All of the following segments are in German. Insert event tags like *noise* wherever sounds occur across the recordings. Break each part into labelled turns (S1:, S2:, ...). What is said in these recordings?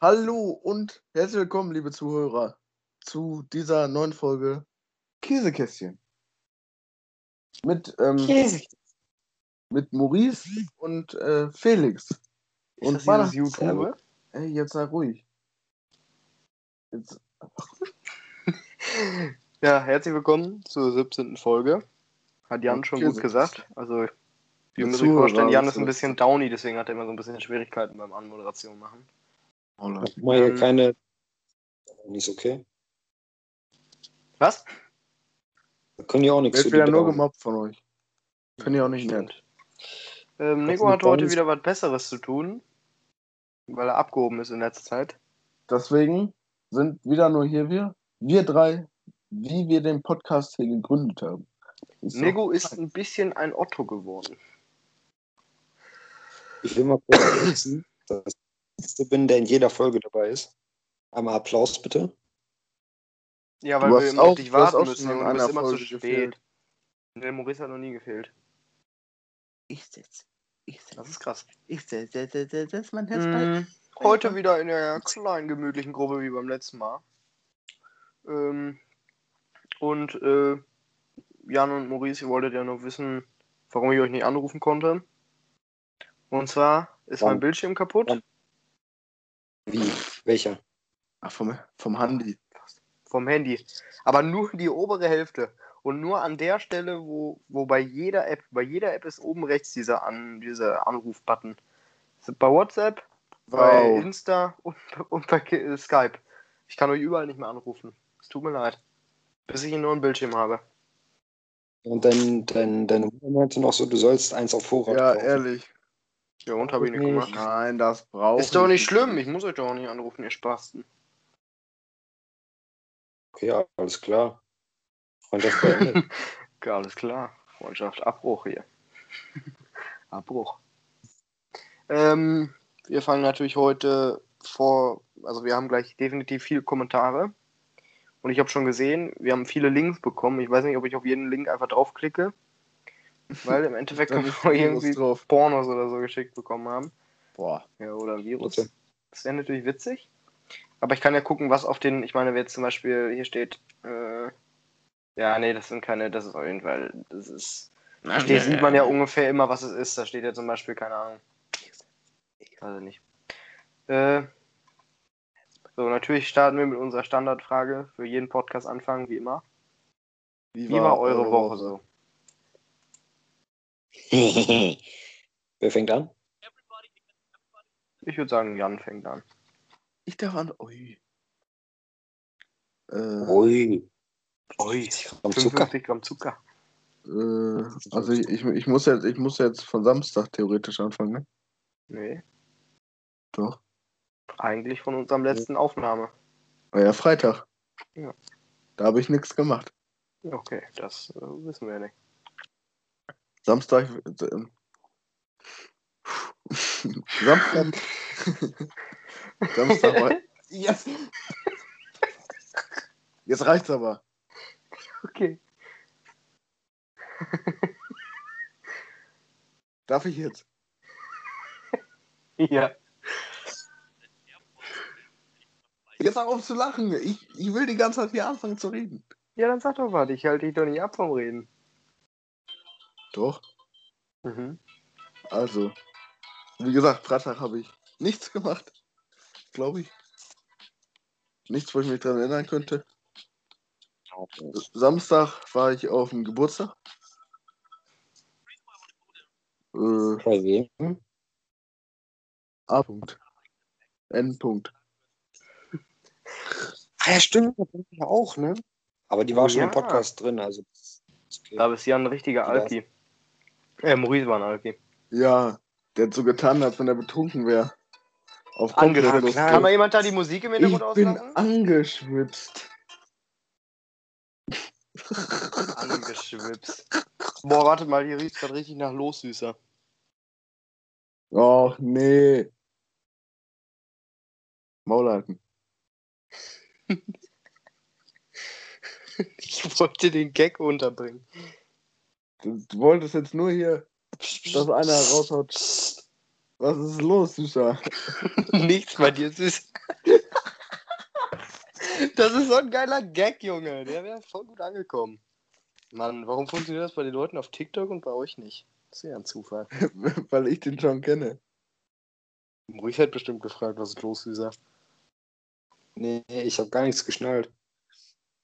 S1: Hallo und herzlich willkommen, liebe Zuhörer, zu dieser neuen Folge Käsekästchen. Mit, ähm,
S2: Käse.
S1: mit Maurice und äh, Felix.
S2: Ist
S1: und
S2: das YouTube?
S1: Ey, jetzt sei ruhig. Jetzt, *laughs*
S2: Ja, herzlich willkommen zur 17. Folge. Hat Jan schon
S1: Käse.
S2: gut gesagt. Also,
S1: Die
S2: müsst euch
S1: Zuhörer
S2: vorstellen, Jan ist ein bisschen downy, deswegen hat er immer so ein bisschen Schwierigkeiten beim Anmoderation machen.
S1: oh Leute.
S3: Mach mal hier
S2: Ähm,
S3: keine. Nicht okay.
S2: Was?
S3: Da können die auch nichts für die
S1: wieder nur gemobbt von euch. Finde ich auch nicht nett.
S2: Ähm, Nico hat heute wieder was Besseres zu tun, weil er abgehoben ist in letzter Zeit.
S1: Deswegen sind wieder nur hier wir, wir drei, wie wir den Podcast hier gegründet haben. Ist
S2: Nego ist ein bisschen ein Otto geworden.
S3: Ich will mal kurz wissen, dass ich bin, der in jeder Folge dabei ist. Einmal Applaus bitte.
S2: Ja,
S1: Du
S2: weil wir immer auf dich warten
S1: auch
S2: müssen. Du bist immer zu
S1: Folge
S2: spät.
S1: gefehlt.
S2: Der Maurice hat noch nie gefehlt.
S1: Ich sitz. Ich sitz.
S2: Das ist krass.
S1: Ich sitz. Das ist mein
S2: Mhm. Heute wieder in der kleinen, gemütlichen Gruppe wie beim letzten Mal. Ähm, und äh, Jan und Maurice, ihr wolltet ja noch wissen, warum ich euch nicht anrufen konnte. Und zwar ist mein
S3: Wann?
S2: Bildschirm kaputt.
S3: Wann? Wie? Welcher?
S1: Ach, vom, vom Handy.
S2: vom Handy. Aber nur die obere Hälfte. Und nur an der Stelle, wo, wo bei jeder App, bei jeder App ist oben rechts dieser, an, dieser Anruf-Button. Bei WhatsApp, bei
S1: Wow.
S2: Insta und, und bei äh, Skype. Ich kann euch überall nicht mehr anrufen. Es tut mir leid. Bis ich einen neuen Bildschirm habe.
S3: Und dein, dein, deine Mutter meinte noch so, du sollst eins auf Vorrat
S1: Ja,
S3: kaufen.
S1: ehrlich.
S2: Ja, und habe ich nicht gemacht.
S1: Nein, das braucht
S2: Ist doch nicht schlimm. Ich muss euch doch auch nicht anrufen, ihr Spasten.
S3: Okay, ja, alles klar. Freundschaft beendet. *laughs*
S2: Ja, alles klar. Freundschaft, Abbruch hier. *laughs* Abbruch. Ähm, wir fangen natürlich heute vor, also wir haben gleich definitiv viele Kommentare. Und ich habe schon gesehen, wir haben viele Links bekommen. Ich weiß nicht, ob ich auf jeden Link einfach draufklicke. Weil im Endeffekt
S1: ist
S2: wir irgendwie
S1: drauf.
S2: Pornos oder so geschickt bekommen haben.
S1: Boah.
S2: Ja, oder ein Virus.
S3: Bitte.
S2: Das wäre natürlich witzig. Aber ich kann ja gucken, was auf den, ich meine, wenn jetzt zum Beispiel hier steht, äh, ja, nee, das sind keine, das ist auf jeden Fall, das ist, da steht, sieht man ja ungefähr immer, was es ist. Da steht ja zum Beispiel, keine Ahnung, ich weiß es nicht. Äh, so, natürlich starten wir mit unserer Standardfrage für jeden Podcast anfangen, wie immer. Wie war eure Woche so? *laughs*
S3: Wer fängt an?
S2: Ich würde sagen, Jan fängt an.
S1: Ich darf an. Ui. Äh,
S3: Ui.
S2: Ui,
S3: Gramm Zucker.
S2: 55 Gramm Zucker.
S1: äh, also ich, ich, ich muss jetzt, ich muss jetzt von Samstag theoretisch anfangen, ne?
S2: Nee,
S1: Doch.
S2: eigentlich von unserem letzten Aufnahme.
S1: War ja Freitag.
S2: Ja.
S1: Da habe ich nichts gemacht.
S2: Okay, das äh, wissen wir ja nicht.
S1: Samstag. Äh, ähm, Samstag. *laughs* Samstag war. *laughs* Yes. Jetzt reicht's aber.
S2: Okay.
S1: Darf ich jetzt?
S2: Ja.
S1: Jetzt auch auf zu lachen. Ich, ich will die ganze Zeit hier anfangen zu reden.
S2: Ja, dann sag doch was. Ich halte dich doch nicht ab vom Reden.
S1: Doch.
S2: Mhm.
S1: Also. Wie gesagt, Freitag habe ich nichts gemacht. Glaube ich. Nichts, wo ich mich dran erinnern könnte. Samstag war ich auf dem Geburtstag. Äh,
S3: Bei wem?
S1: A. -Punkt. N. -Punkt.
S3: Ah, ja, stimmt, auch, ne? Aber die war
S2: Oh,
S3: schon im. Podcast drin, also. okay.
S2: Da bist du ja ein richtiger. Alki. Äh, Maurice war ein Alki.
S1: Ja, der hat so getan, als wenn er betrunken wäre. Auf
S3: klar.
S2: Kann mal jemand da die Musik im Hintergrund
S1: Ich bin
S2: auslassen?
S1: angeschwipst.
S2: Angeschwipst. Boah, wartet mal, hier riecht gerade richtig nach Lossüßer.
S1: Och, nee. Maul halten. *laughs*
S2: Ich wollte den Gag unterbringen.
S1: Du, wolltest jetzt nur hier, dass einer raushaut. Was ist los, Süßer? *laughs*
S2: Nichts bei dir, süß. Das ist so ein geiler Gag, Junge. Der wäre voll gut angekommen. Mann, warum funktioniert das bei den Leuten auf TikTok und bei euch nicht? Das ist ja ein Zufall. *laughs*
S1: Weil ich den schon kenne.
S2: Ruhig hat bestimmt gefragt, was ist los, Süßer.
S3: Nee, ich habe gar nichts geschnallt.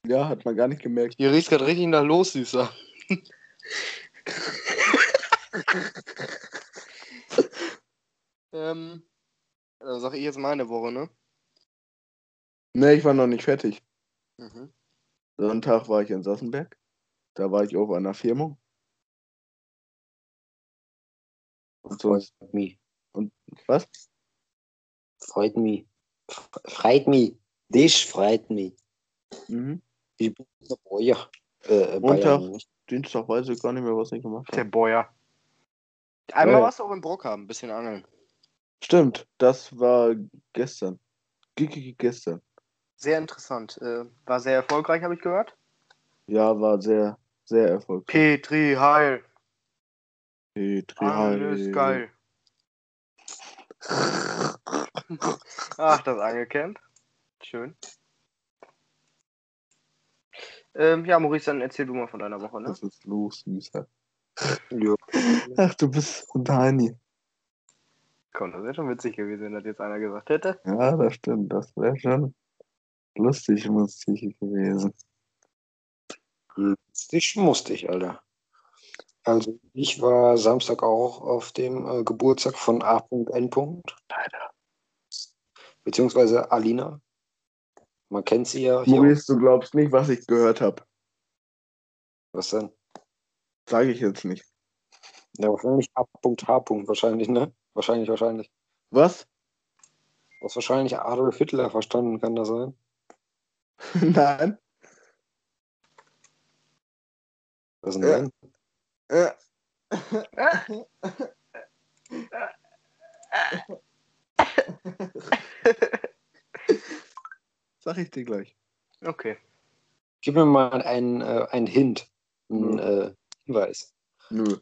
S1: Ja, hat man gar nicht gemerkt.
S2: Hier riecht gerade richtig nach los, Süßer. Ähm, dann sag ich jetzt meine Woche, ne?
S1: Nee, ich war noch nicht fertig.
S2: Mhm.
S1: Sonntag war ich in Sassenberg. Da war ich auf einer Firmung. Und so,
S3: Freut mich.
S1: was?
S3: Freut mich. Freut mich. Das freut mich.
S1: Mhm.
S3: Ich bin der Boyer. Äh,
S1: Montag.
S3: Bayern?
S1: Dienstag weiß ich gar nicht mehr, was ich gemacht
S2: Der
S1: habe.
S2: Boyer. Einmal
S1: Ja.
S2: warst du auch in Brock haben, ein bisschen angeln.
S1: Stimmt, das war gestern. Gigi gestern.
S2: Sehr interessant. Äh, war sehr erfolgreich, habe ich gehört.
S1: Ja, war sehr, sehr erfolgreich.
S2: Petri Heil.
S1: Petri
S2: Angeln ist geil. Ach, das Angelcamp. Schön. Ähm, ja, Maurice, dann erzähl du mal von deiner Woche, ne?
S1: Was ist los, Süßer?
S3: Ja.
S1: Ach, du bist ein Tiny.
S2: Komm, das wäre schon witzig gewesen, wenn das jetzt einer gesagt hätte.
S1: Ja, das stimmt. Das wäre schon lustig, lustig gewesen.
S3: Lustig musste ich, Alter. Also, ich war Samstag auch auf dem äh, Geburtstag von A.N.
S1: Leider.
S3: Beziehungsweise Alina. Man kennt sie ja hier.
S1: Maurice, du glaubst nicht, was ich gehört habe.
S3: Was denn?
S1: Sage ich jetzt nicht.
S3: Ja, wahrscheinlich A.H. wahrscheinlich, ne? Wahrscheinlich, wahrscheinlich.
S1: Was?
S3: Du hast wahrscheinlich Adolf Hitler verstanden, kann das sein? *laughs*
S1: Nein.
S3: Was denn
S1: Ja.
S3: nein?
S1: Äh. *laughs* *laughs* Sag ich dir gleich.
S2: Okay.
S3: Gib mir mal einen, äh, einen Hint. Einen äh, Hinweis.
S1: Nö.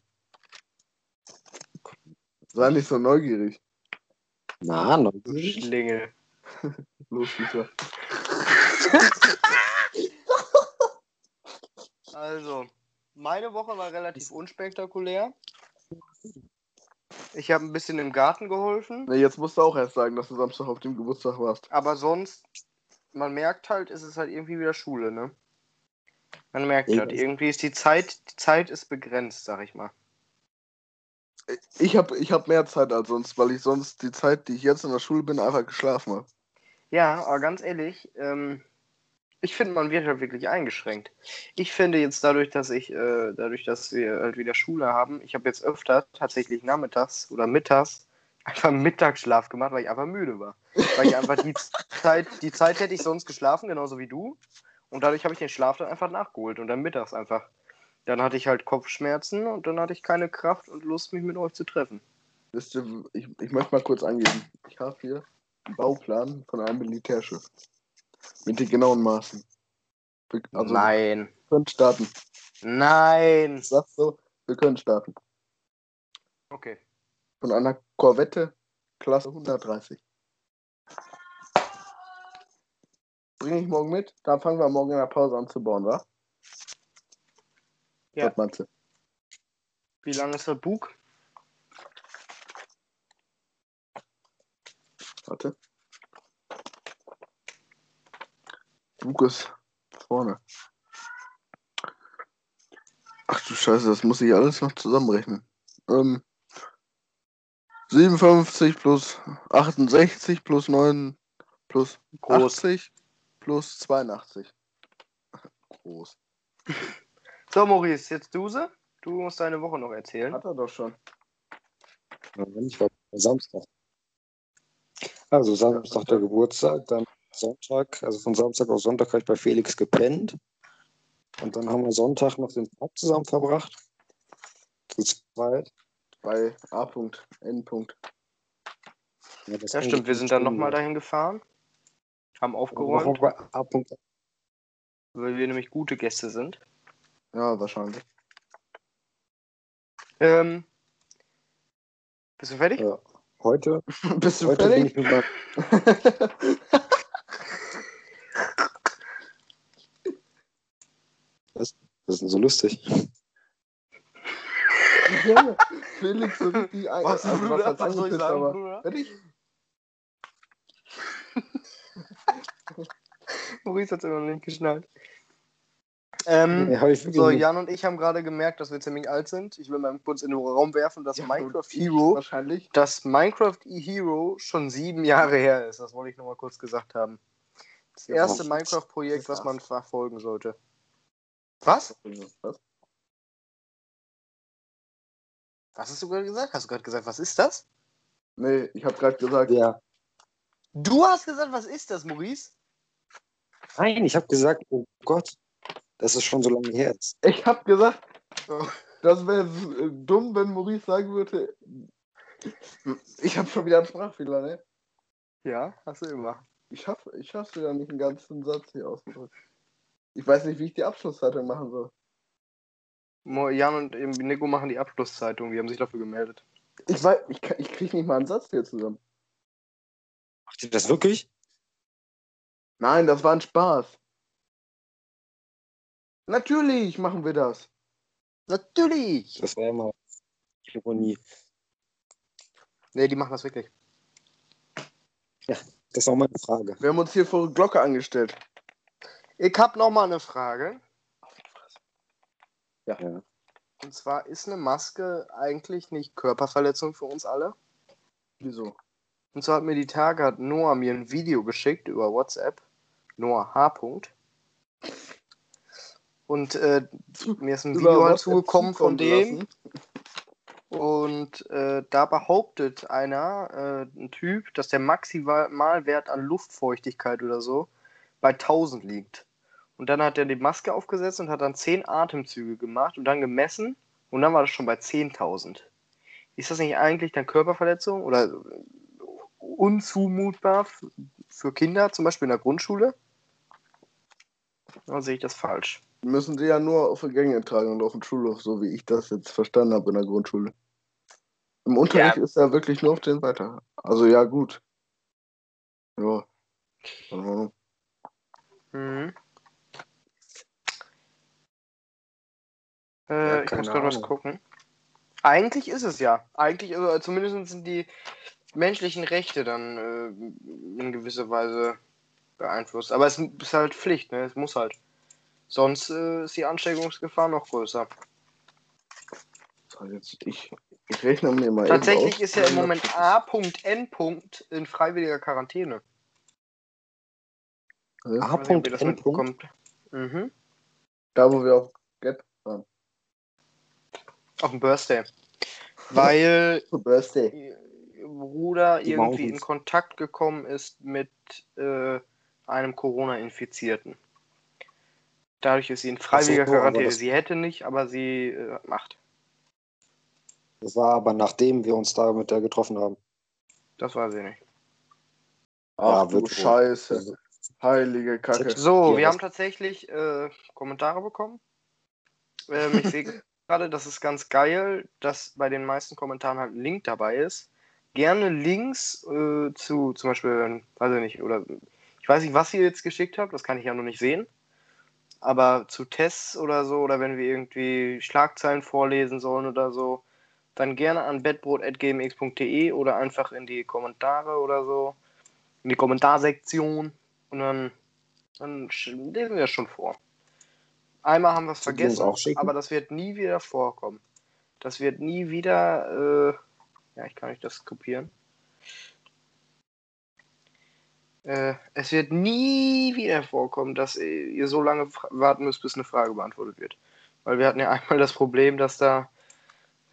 S1: Sei nicht so neugierig.
S3: Na, noch
S2: Du Schlingel. *laughs*
S1: Los, Lisa.
S2: Also, meine Woche war relativ unspektakulär. Ich habe ein bisschen im Garten geholfen,
S1: Nee, jetzt musst du auch erst sagen, dass du Samstag auf dem Geburtstag warst.
S2: aber sonst, man merkt halt, es ist halt irgendwie wieder Schule, ne? Man merkt
S3: Ja.
S2: halt, irgendwie ist die Zeit, die Zeit ist begrenzt, sag ich mal.
S1: Ich habe ich hab mehr Zeit als sonst, weil ich sonst die Zeit, die ich jetzt in der Schule bin, einfach geschlafen habe.
S2: Ja, aber ganz ehrlich, ähm, ich finde, man wird halt wirklich eingeschränkt. Ich finde jetzt dadurch, dass ich, äh, dadurch, dass wir halt wieder Schule haben, ich habe jetzt öfter tatsächlich nachmittags oder mittags einfach Mittagsschlaf gemacht, weil ich einfach müde war. Weil ich einfach die *laughs* Zeit, die Zeit hätte ich sonst geschlafen, genauso wie du. Und dadurch habe ich den Schlaf dann einfach nachgeholt und dann mittags einfach. Dann hatte ich halt Kopfschmerzen und dann hatte ich keine Kraft und Lust, mich mit euch zu treffen.
S1: Wisst ihr, ich, ich möchte mal kurz angeben. Ich habe hier einen Bauplan von einem Militärschiff. Mit den genauen Maßen. Also,
S2: Nein.
S1: wir können starten.
S2: Nein.
S1: Sag so, wir können starten.
S2: Okay.
S1: Von einer Korvette Klasse 130. Bringe ich morgen mit? Dann fangen wir morgen in der Pause an zu bauen, wa?
S2: Ja.
S1: Was meinst du?
S2: Wie lang ist der Bug?
S1: Warte. Bug ist vorne. Ach du Scheiße, das muss ich alles noch zusammenrechnen. Ähm, 57 plus 68 plus 9 plus
S2: Groß.
S1: 80 plus 82. Groß.
S2: So, Maurice, jetzt du sie. Du musst deine Woche noch erzählen.
S1: Hat er doch schon.
S3: Ich war Samstag. Also Samstag der Geburtstag, dann Sonntag, also von Samstag auf Sonntag habe ich bei Felix gepennt. Und dann haben wir Sonntag noch den Tag zusammen verbracht. Zu zweit.
S1: Bei A. Punkt, N. Punkt.
S3: Ja, das
S2: Ja, stimmt. Wir sind dann nochmal dahin gefahren. Haben aufgeräumt,
S3: A. Punkt.
S2: weil wir nämlich gute Gäste sind.
S1: Ja, wahrscheinlich.
S2: Ähm, bist du fertig?
S3: Ja. Heute, *laughs*
S1: Bist du
S3: heute bin
S1: fertig?
S3: ich mit meinem *laughs* Das ist so lustig.
S1: Felix so richtig ein.
S2: Was,
S1: also,
S2: Bruder?
S1: heißt
S2: Was soll ich sagen,
S1: aber-
S2: Bruder?
S1: Fertig? *laughs*
S2: Maurice hat immer noch nicht geschnallt. Ähm,
S3: Nee,
S2: so,
S3: nicht.
S2: Jan und ich haben gerade gemerkt, dass wir ziemlich alt sind. Ich will mal kurz in den Raum werfen, dass
S1: Ja,
S2: Minecraft Hero,
S1: Wahrscheinlich.
S2: dass Minecraft Hero schon sieben Jahre her ist. Das wollte ich nochmal kurz gesagt haben. Das erste
S3: was?
S2: Minecraft-Projekt, was man verfolgen sollte. Was?
S1: Was?
S2: Was hast du gerade gesagt? Hast du gerade gesagt, was ist das?
S1: Nee, ich habe gerade gesagt,
S3: Ja.
S2: Du hast gesagt, was ist das, Maurice?
S3: Nein, ich habe gesagt, oh Gott, dass es schon so lange her ist.
S1: ich habe gesagt, das wäre äh, dumm, wenn Maurice sagen würde. Ich habe schon wieder einen Sprachfehler, ne?
S2: Ja, hast du immer.
S1: Ich schaffe ich schaff's wieder nicht, einen ganzen Satz hier auszudrücken. Ich weiß nicht, wie ich die Abschlusszeitung machen soll.
S2: Jan und Nico machen die Abschlusszeitung. Die haben sich dafür gemeldet.
S1: Ich weiß, ich, kann- ich krieg nicht mal einen Satz hier zusammen.
S3: Macht ihr das wirklich?
S1: Nein, das war ein Spaß. Natürlich machen wir das.
S2: Natürlich!
S3: Das war immer Ironie.
S2: Nee, die machen das wirklich.
S3: Das ist auch meine Frage.
S1: Wir haben uns hier vor Glocke angestellt.
S2: Ich hab noch mal eine Frage.
S3: Ja.
S2: Und zwar ist eine Maske eigentlich nicht Körperverletzung für uns alle?
S1: Wieso?
S2: Und zwar hat mir die Tage hat Noah mir ein Video geschickt über WhatsApp. Noah H. Punkt. Und äh, mir ist ein Video halt zugekommen von dem. Und äh, da behauptet einer, äh, ein Typ, dass der Maximalwert an Luftfeuchtigkeit oder so bei 1000 liegt. Und dann hat er die Maske aufgesetzt und hat dann 10 Atemzüge gemacht und dann gemessen und dann war das schon bei 10.000. Ist das nicht eigentlich dann Körperverletzung oder unzumutbar für Kinder, zum Beispiel in der Grundschule? Oder sehe ich das falsch?
S1: Müssen sie ja nur auf die Gänge tragen und auf den Schulhof, so wie ich das jetzt verstanden habe in der Grundschule. Im Unterricht ist er wirklich nur auf den weiter. Also ja, gut. Ja. Keine
S2: Mhm.
S3: Ja,
S2: Äh, ich muss gerade was gucken. Eigentlich ist es ja. Eigentlich, also zumindest sind die menschlichen Rechte dann äh, in gewisser Weise beeinflusst. Aber es ist halt Pflicht, ne? Es muss halt. Sonst äh, ist die Ansteckungsgefahr noch größer.
S1: So, jetzt ich, ich rechne mir mal.
S2: Tatsächlich ist ja im Moment A.N. in freiwilliger Quarantäne.
S3: A.N.
S2: mitbekommt. Mhm.
S1: Da, wo wir Get waren.
S2: Auf dem Birthday. Weil *laughs*
S1: Birthday.
S2: ihr Bruder
S3: Die
S2: irgendwie in
S3: Mountains.
S2: Kontakt gekommen ist mit äh, einem Corona-Infizierten. Dadurch ist sie in freiwilliger
S3: so,
S2: Quarantäne.
S3: das-
S2: Sie hätte nicht, aber sie äh, macht.
S3: Das war aber nachdem wir uns da mit der getroffen haben.
S2: Das weiß ich nicht.
S1: Ach
S3: Ja,
S1: du
S3: wird wohl.
S1: Scheiße.
S3: Also,
S1: Heilige Kacke.
S2: So,
S3: Ja,
S2: wir haben tatsächlich äh, Kommentare bekommen. Ähm, ich sehe *laughs* gerade, das ist ganz geil, dass bei den meisten Kommentaren halt ein Link dabei ist. Gerne Links äh, zu zum Beispiel, weiß ich nicht, oder ich weiß nicht, was ihr jetzt geschickt habt, das kann ich ja noch nicht sehen. Aber zu Tests oder so, oder wenn wir irgendwie Schlagzeilen vorlesen sollen oder so, dann gerne an bettbrot.gmx.de oder einfach in die Kommentare oder so, in die Kommentarsektion und dann, dann lesen wir das schon vor. Einmal haben wir es vergessen, aber das wird nie wieder vorkommen. Das wird nie wieder, äh, ja, ich kann nicht das kopieren. Äh, es wird nie wieder vorkommen, dass ihr so lange warten müsst, bis eine Frage beantwortet wird. Weil wir hatten ja *laughs* einmal das Problem, dass da.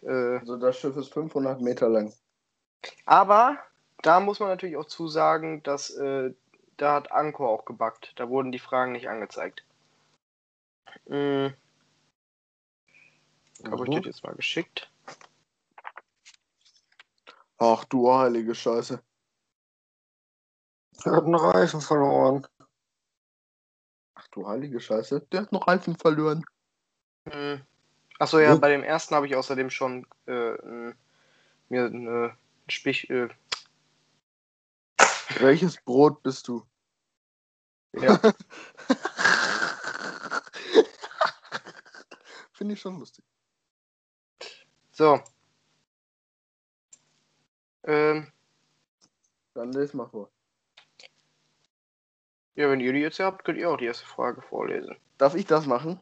S2: Äh,
S1: Also das Schiff ist 500 Meter lang.
S2: aber da muss man natürlich auch zusagen, dass äh, da hat Anchor auch gebackt. Da wurden die Fragen nicht angezeigt. Mhm. Habe ich
S3: Mhm.
S2: das jetzt mal geschickt?
S1: Ach du heilige Scheiße.
S3: ich hab einen Reifen verloren.
S1: Ach du heilige Scheiße. Der hat noch Reifen verloren.
S2: Mhm. Achso, ja,
S3: Gut.
S2: bei dem ersten habe ich außerdem schon äh, mir eine Sprich, äh,
S1: Welches Brot bist du?
S2: Ja. *laughs*
S1: Finde ich schon lustig.
S2: so. Ähm,
S1: Dann lese mal vor.
S2: ja, wenn ihr die jetzt habt, könnt ihr auch die erste Frage vorlesen.
S1: Darf ich das machen?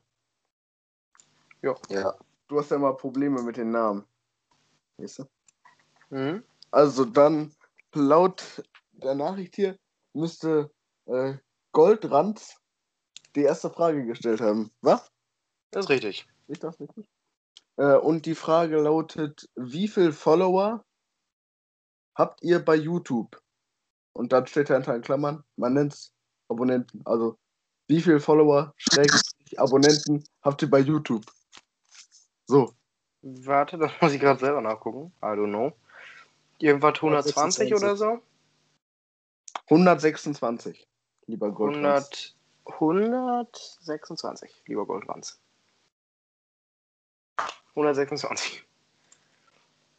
S3: Ja.
S1: Du hast ja mal Probleme mit den Namen. Weißt du?
S2: Mhm.
S1: Also dann, laut der Nachricht hier, müsste äh, Goldranz die erste Frage gestellt haben. Was?
S2: Das ist richtig.
S1: Ich das nicht? Äh, und die Frage lautet, wie viel Follower habt ihr bei YouTube? Und dann steht dahinter in Klammern, man nennt es Abonnenten. Also, wie viel Follower, Schrägstrich, Abonnenten habt ihr bei YouTube? So,
S2: Warte, das muss ich gerade selber nachgucken. I don't know. Irgendwas 120 oder so?
S1: 126, lieber Goldranz.
S2: 100, 126, lieber Goldranz. 126.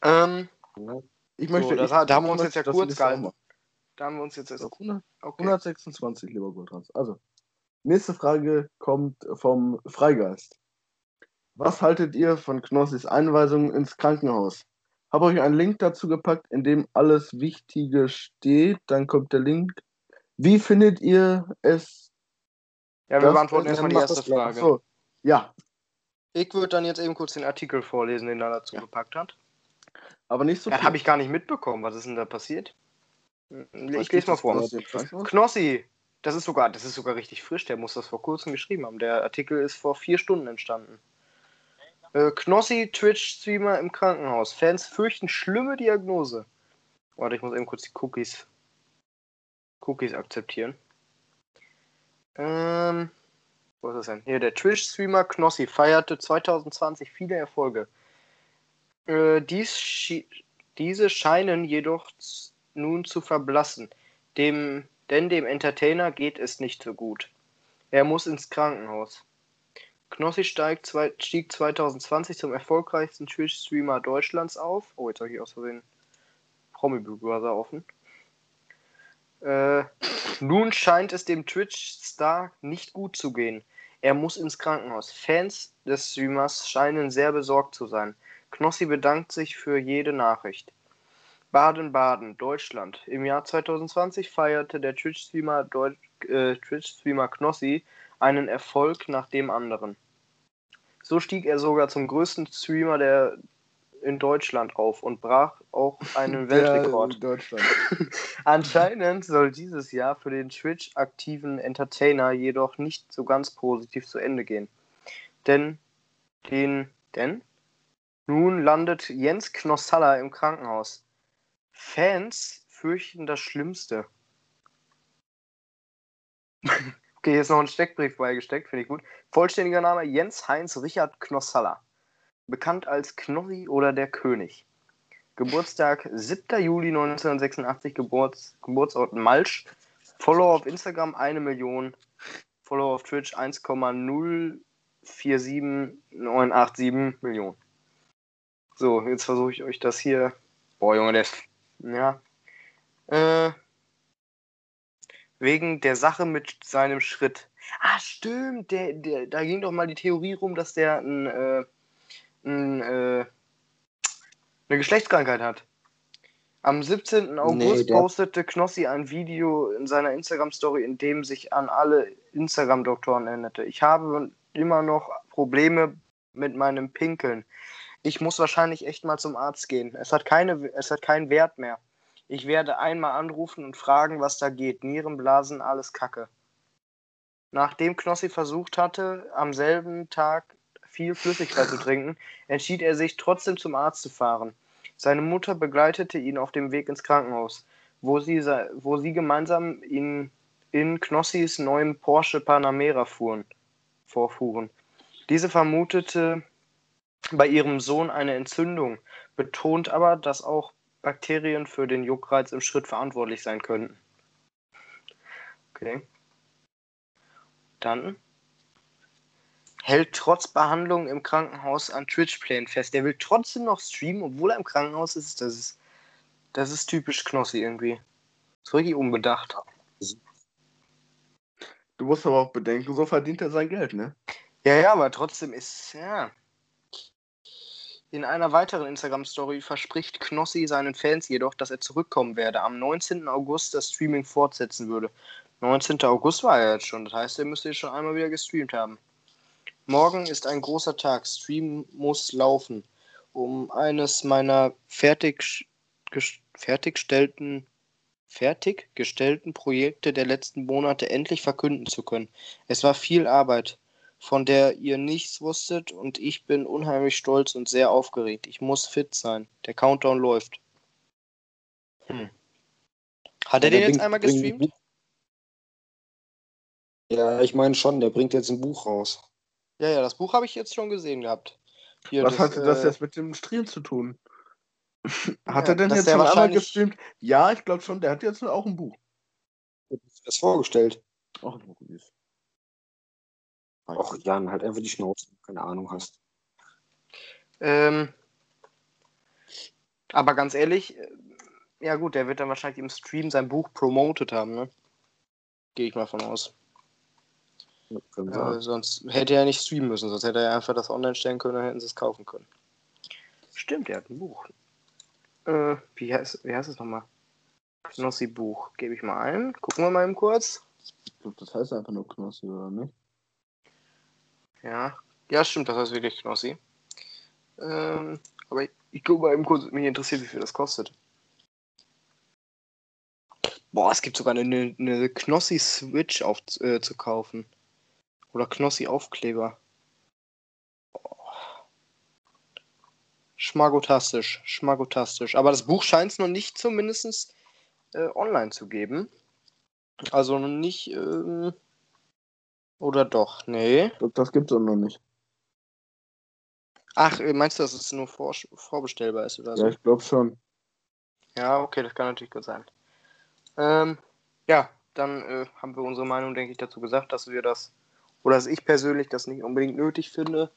S2: Ähm,
S1: Ich möchte,
S2: So, das
S1: ich,
S2: hat- da haben wir uns jetzt ja kurz gehalten. da haben wir uns jetzt erst.
S1: Auf 100,
S2: Okay.
S1: 126, lieber Goldranz. Also, nächste Frage kommt vom Freigeist. Was haltet ihr von Knossis Einweisung ins Krankenhaus? Habe euch einen Link dazu gepackt, in dem alles Wichtige steht. Dann kommt der Link. Wie findet ihr es?
S2: Ja, wir beantworten erstmal die erste. Frage.
S1: So, ja,
S2: Ich würde dann jetzt eben kurz den Artikel vorlesen, den er dazu
S1: Ja.
S2: gepackt hat.
S1: aber nicht so
S2: Das habe ich gar nicht mitbekommen. Was ist denn da passiert? Ich
S1: Was
S2: lese mal vor.
S1: Knossi,
S2: das ist sogar, das ist sogar richtig frisch. Der muss das vor kurzem geschrieben haben. Der Artikel ist vor vier Stunden entstanden. Äh, Knossi, Twitch-Streamer im Krankenhaus. Fans fürchten schlimme Diagnose. Warte, ich muss eben kurz die Cookies, Cookies akzeptieren. Ähm, wo ist das denn? Hier, der Twitch-Streamer Knossi feierte 2020 viele Erfolge. Äh, dies schi- diese scheinen jedoch nun zu verblassen. Dem, denn dem Entertainer geht es nicht so gut. Er muss ins Krankenhaus. Knossi steigt zwei, stieg 2020 zum erfolgreichsten Twitch-Streamer Deutschlands auf. Oh, jetzt habe ich aus Versehen Promi Big Brother offen. Äh, nun scheint es dem Twitch-Star nicht gut zu gehen. Er muss ins Krankenhaus. Fans des Streamers scheinen sehr besorgt zu sein. Knossi bedankt sich für jede Nachricht. Baden-Baden, Deutschland. Im Jahr 2020 feierte der Twitch-Streamer äh, Twitch-Streamer Knossi einen Erfolg nach dem anderen. So stieg er sogar zum größten Streamer der in Deutschland auf und brach auch einen *laughs* Weltrekord.
S1: Der in Deutschland. *laughs*
S2: Anscheinend soll dieses Jahr für den Twitch-aktiven Entertainer jedoch nicht so ganz positiv zu Ende gehen. Denn den denn nun landet Jens Knossalla im Krankenhaus. Fans fürchten das Schlimmste. *laughs* okay, hier ist noch ein Steckbrief beigesteckt, finde ich gut. Vollständiger Name Jens Heinz Richard Knossalla. Bekannt als Knossi oder der König. Geburtstag 7. Juli 1986, Geburts Geburtsort Malsch. Follower auf Instagram 1 Million. Follower auf Twitch 1,047987 Millionen. So, jetzt versuche ich euch das hier. Boah, Junge, der ist. Ja. Äh, wegen der Sache mit seinem Schritt. Ah, stimmt. Der, der, da ging doch mal die Theorie rum, dass der ein, äh, ein, äh, eine Geschlechtskrankheit hat. Am 17. August
S3: der-
S2: postete Knossi ein Video in seiner Instagram-Story, in dem sich an alle Instagram-Doktoren erinnerte. Ich habe immer noch Probleme mit meinem Pinkeln. Ich muss wahrscheinlich echt mal zum Arzt gehen. Es hat, keine, es hat keinen Wert mehr. Ich werde einmal anrufen und fragen, was da geht. Nierenblasen, alles Kacke. Nachdem Knossi versucht hatte, am selben Tag viel Flüssigkeit zu trinken, entschied er sich trotzdem zum Arzt zu fahren. Seine Mutter begleitete ihn auf dem Weg ins Krankenhaus, wo sie, wo sie gemeinsam in, in Knossis neuem Porsche Panamera fuhren, vorfuhren. Diese vermutete bei ihrem Sohn eine Entzündung, betont aber, dass auch Bakterien für den Juckreiz im Schritt verantwortlich sein könnten. Okay. Dann hält trotz Behandlung im Krankenhaus an Twitch-Plänen fest. Der will trotzdem noch streamen, obwohl er im Krankenhaus ist. Das ist Das ist typisch Knossi irgendwie. So richtig unbedacht.
S1: Du musst aber auch bedenken, so verdient er sein Geld, ne?
S2: Ja, ja, aber trotzdem ist, ja. In einer weiteren Instagram-Story verspricht Knossi seinen Fans jedoch, dass er zurückkommen werde, am 19. August das Streaming fortsetzen würde. 19. August war er jetzt schon, das heißt, er müsste jetzt schon einmal wieder gestreamt haben. Morgen ist ein großer Tag, Stream muss laufen. Um eines meiner fertig, fertiggestellten, fertiggestellten Projekte der letzten Monate endlich verkünden zu können. Es war viel Arbeit von der ihr nichts wusstet und ich bin unheimlich stolz und sehr aufgeregt. Ich muss fit sein. Der Countdown läuft. Hm. Hat er den jetzt einmal gestreamt?
S3: Ja, ich meine schon, der bringt jetzt ein Buch raus.
S2: Ja, ja, das Buch habe ich jetzt schon gesehen gehabt.
S1: Hier, Was das, hatte das äh, jetzt mit dem Stream zu tun? *laughs* hat ja, er denn jetzt schon einmal gestreamt? Ja, ich glaube schon, der hat jetzt auch ein Buch.
S3: Das vorgestellt. Ach, ein Buch ist. Auch Jan, halt einfach die Schnauze, keine Ahnung hast.
S2: Ähm, aber ganz ehrlich, äh, ja gut, der wird dann wahrscheinlich im Stream sein Buch promotet haben, ne? Gehe ich mal von aus. Ja, äh, sonst hätte er nicht streamen müssen, sonst hätte er einfach das online stellen können und hätten sie es kaufen können. Stimmt, er hat ein Buch. Äh, wie heißt, wie heißt es nochmal? Knossi Buch. Gebe ich mal ein. Gucken wir mal eben kurz.
S1: Ich glaube, das heißt einfach nur Knossi, oder nicht?
S2: Ja, ja, stimmt, das heißt wirklich Knossi. Ähm, aber ich, ich gucke mal eben kurz, mich interessiert, wie viel das kostet. Boah, es gibt sogar eine, eine Knossi Switch auf, äh, zu kaufen. Oder Knossi Aufkleber. Schmagotastisch, schmagotastisch. Aber das Buch scheint es noch nicht zumindest äh, online zu geben. Also noch nicht. Ähm, oder doch? Nee.
S1: Das gibt es noch nicht.
S2: Ach, äh, meinst du, dass es nur vor, vorbestellbar ist oder so?
S1: Ja, ich glaube schon.
S2: Ja, okay, das kann natürlich gut sein. Ähm, ja, dann äh, haben wir unsere Meinung, denke ich, dazu gesagt, dass wir das, oder dass ich persönlich das nicht unbedingt nötig finde.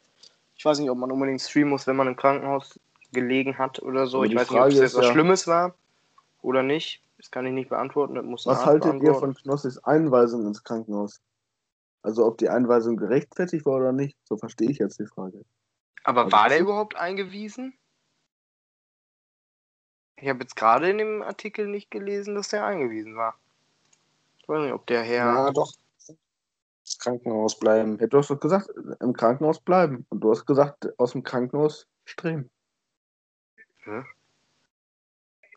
S2: Ich weiß nicht, ob man unbedingt streamen muss, wenn man im Krankenhaus gelegen hat oder so. ich weiß Frage nicht, ob es etwas ja, Schlimmes war oder nicht. Das kann ich nicht beantworten.
S1: Was haltet ihr von Knossis Einweisung ins Krankenhaus? Also ob die Einweisung gerechtfertigt war oder nicht, so verstehe ich jetzt die Frage.
S2: Aber also war der überhaupt eingewiesen? Ich habe jetzt gerade in dem Artikel nicht gelesen, dass der eingewiesen war. Ich weiß nicht, ob der Herr.
S3: Ja, doch. Das Krankenhaus bleiben.
S1: Ja, du hast doch gesagt, im Krankenhaus bleiben. Und du hast gesagt, aus dem Krankenhaus streben.
S2: Hm?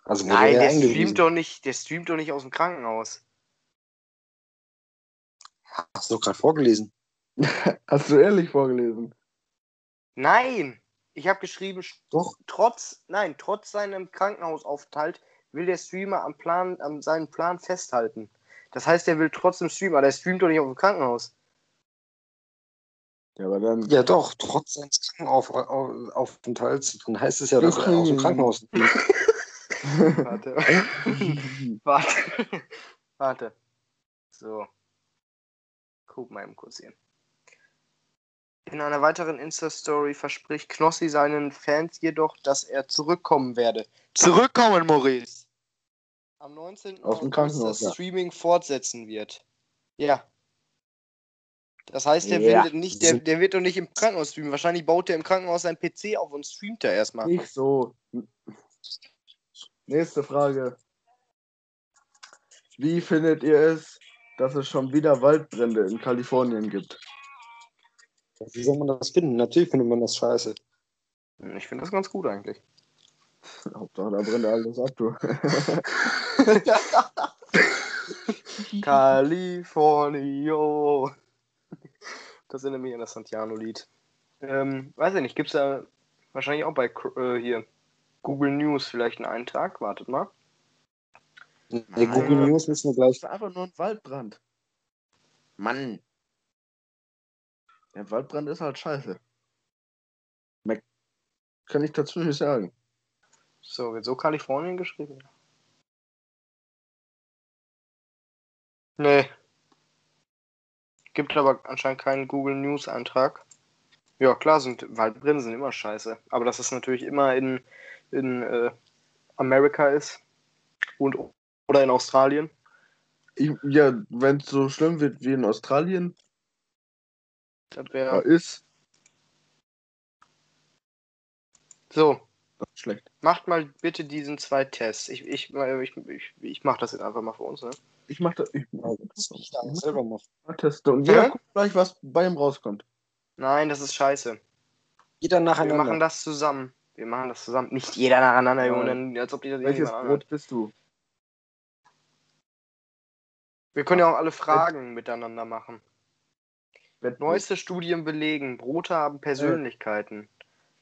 S2: Also Nein, der, der streamt doch nicht, der streamt doch nicht aus dem Krankenhaus.
S3: Hast du gerade vorgelesen? *laughs*
S1: Hast du ehrlich vorgelesen?
S2: Nein! Ich habe geschrieben, Doch. trotz, nein, trotz seinem Krankenhausaufenthalt will der Streamer am Plan, an seinen Plan festhalten. Das heißt, er will trotzdem streamen, aber der streamt doch nicht auf dem Krankenhaus.
S3: Ja, aber dann. Ja, doch, trotz seines Krankenaufenthalts. Dann heißt es ja, dass er aus dem Krankenhaus *laughs* ist.
S2: Warte. *laughs* Warte. Warte. So. Guck mal eben kurz hier. In einer weiteren Insta-Story verspricht Knossi seinen Fans jedoch, dass er zurückkommen werde. Zurückkommen, Maurice! Am 19.
S1: Aus dem August
S2: das ja. Streaming fortsetzen wird. Ja. Das heißt, der, ja. will nicht, der, der wird doch nicht im Krankenhaus streamen. Wahrscheinlich baut er im Krankenhaus seinen PC auf und streamt er erstmal.
S1: Nicht so. Nächste Frage. Wie findet ihr es, dass es schon wieder Waldbrände in Kalifornien gibt.
S3: Wie soll man das finden? Natürlich findet man das scheiße.
S2: Ich finde das ganz gut eigentlich.
S1: Hauptsache, da brennt alles ab, du. *laughs* *laughs*
S2: Californio. Das erinnert mich an das Santiano-Lied. Ähm, weiß ich nicht, gibt es da wahrscheinlich auch bei äh, hier Google News vielleicht einen Eintrag? Wartet mal.
S3: Der Google News müssen wir gleich.
S1: Das ist einfach nur ein Waldbrand. Mann. Der Waldbrand ist halt scheiße. Kann ich dazu nicht sagen.
S2: So, wird so Kalifornien geschrieben? Nee. Gibt aber anscheinend keinen Google News Eintrag. Ja, klar, sind Waldbrände sind immer scheiße. Aber dass es natürlich immer in, in äh, Amerika ist, Und, oder in Australien?
S1: Ja, wenn es so schlimm wird wie in Australien,
S2: Das wäre.
S1: ist
S2: So,
S1: das ist schlecht.
S2: macht mal bitte diesen zwei Tests. Ich, ich, ich, ich, ich mach das jetzt einfach mal für uns, ne?
S1: Ich mach das, ich
S3: Ja, das muss ich da selber machen.
S1: mach Teste und jeder
S2: Hä?
S1: guckt gleich, was bei ihm rauskommt.
S2: Nein, das ist scheiße.
S3: Jeder
S2: Wir
S3: nacheinander.
S2: machen das zusammen. Wir machen das zusammen. Nicht jeder nacheinander,
S1: Ja.
S2: Junge, als ob die das
S1: Welches Brot bist du?
S2: Wir können ja auch alle Fragen miteinander machen.
S1: Bettbrot.
S2: Neueste Studien belegen, Brote haben Persönlichkeiten.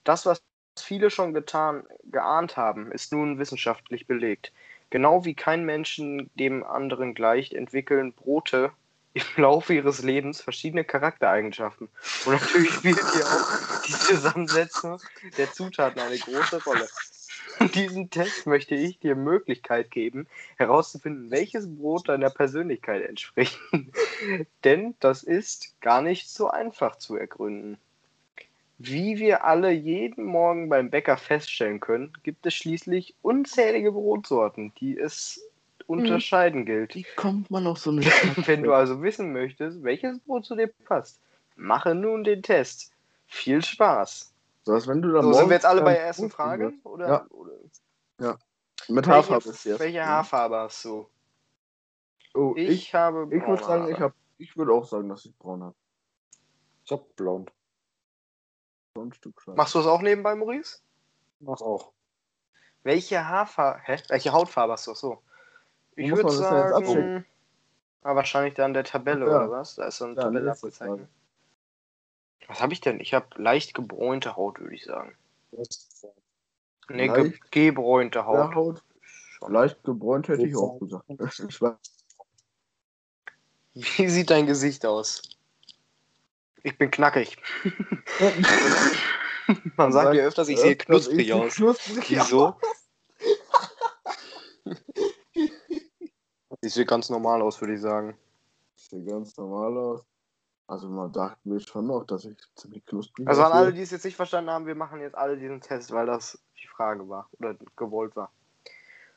S2: Das, was viele schon getan, geahnt haben, ist nun wissenschaftlich belegt. Genau wie kein Menschen dem anderen gleicht, entwickeln Brote im *laughs* Laufe ihres Lebens verschiedene Charaktereigenschaften. Und natürlich spielt hier auch die Zusammensetzung der Zutaten eine große Rolle. In diesem Test möchte ich dir Möglichkeit geben, herauszufinden, welches Brot deiner Persönlichkeit entspricht. *laughs* Denn das ist gar nicht so einfach zu ergründen. Wie wir alle jeden Morgen beim Bäcker feststellen können, gibt es schließlich unzählige Brotsorten, die es unterscheiden gilt.
S1: Wie kommt man auf so eine *laughs*
S2: Wenn du also wissen möchtest, welches Brot zu dir passt, mache nun den Test. Viel Spaß.
S1: So, als wenn du da
S2: So, sind wir jetzt alle bei der ersten Frage? Oder,
S1: Ja.
S2: oder
S1: Mit
S2: welche,
S1: Haarfarbe ist jetzt.
S2: welche Haarfarbe hast du?
S1: Oh,
S2: Ich,
S1: ich,
S2: habe.
S1: ich würde sagen,
S2: Haare.
S1: ich habe, ich würde auch sagen, dass ich braun habe.
S3: Ich hab blond.
S1: So ein Stück Scheiße.
S2: Machst du das auch nebenbei, Maurice?
S3: Mach auch.
S2: Welche Haarfarbe. Hä? Welche Hautfarbe hast du? So. Ich würde
S1: ja
S2: sagen.
S1: abchecken?
S2: Ah, wahrscheinlich da in der Tabelle,
S1: Ja.
S2: oder was? Da ist so eine
S1: Ja,
S2: Tabelle abgezeichnet. Was habe ich denn? Ich habe leicht gebräunte Haut, würde ich sagen. Nee, ge gebräunte Haut.
S1: Ja, Haut. Leicht gebräunt hätte ich auch gesagt. *laughs*
S2: Wie sieht dein Gesicht aus? Ich bin knackig. *laughs* Man sagt mir öfters, ich sehe knusprig
S1: Ich
S2: aus.
S1: Knusprig
S2: Wieso? Ich sehe ganz normal aus, würde ich sagen.
S1: Sieht ganz normal aus. Also man dachte mir schon noch, dass ich ziemlich knusprig
S2: Also an alle, die es jetzt nicht verstanden haben, wir machen jetzt alle diesen Test, weil das die Frage war oder gewollt war.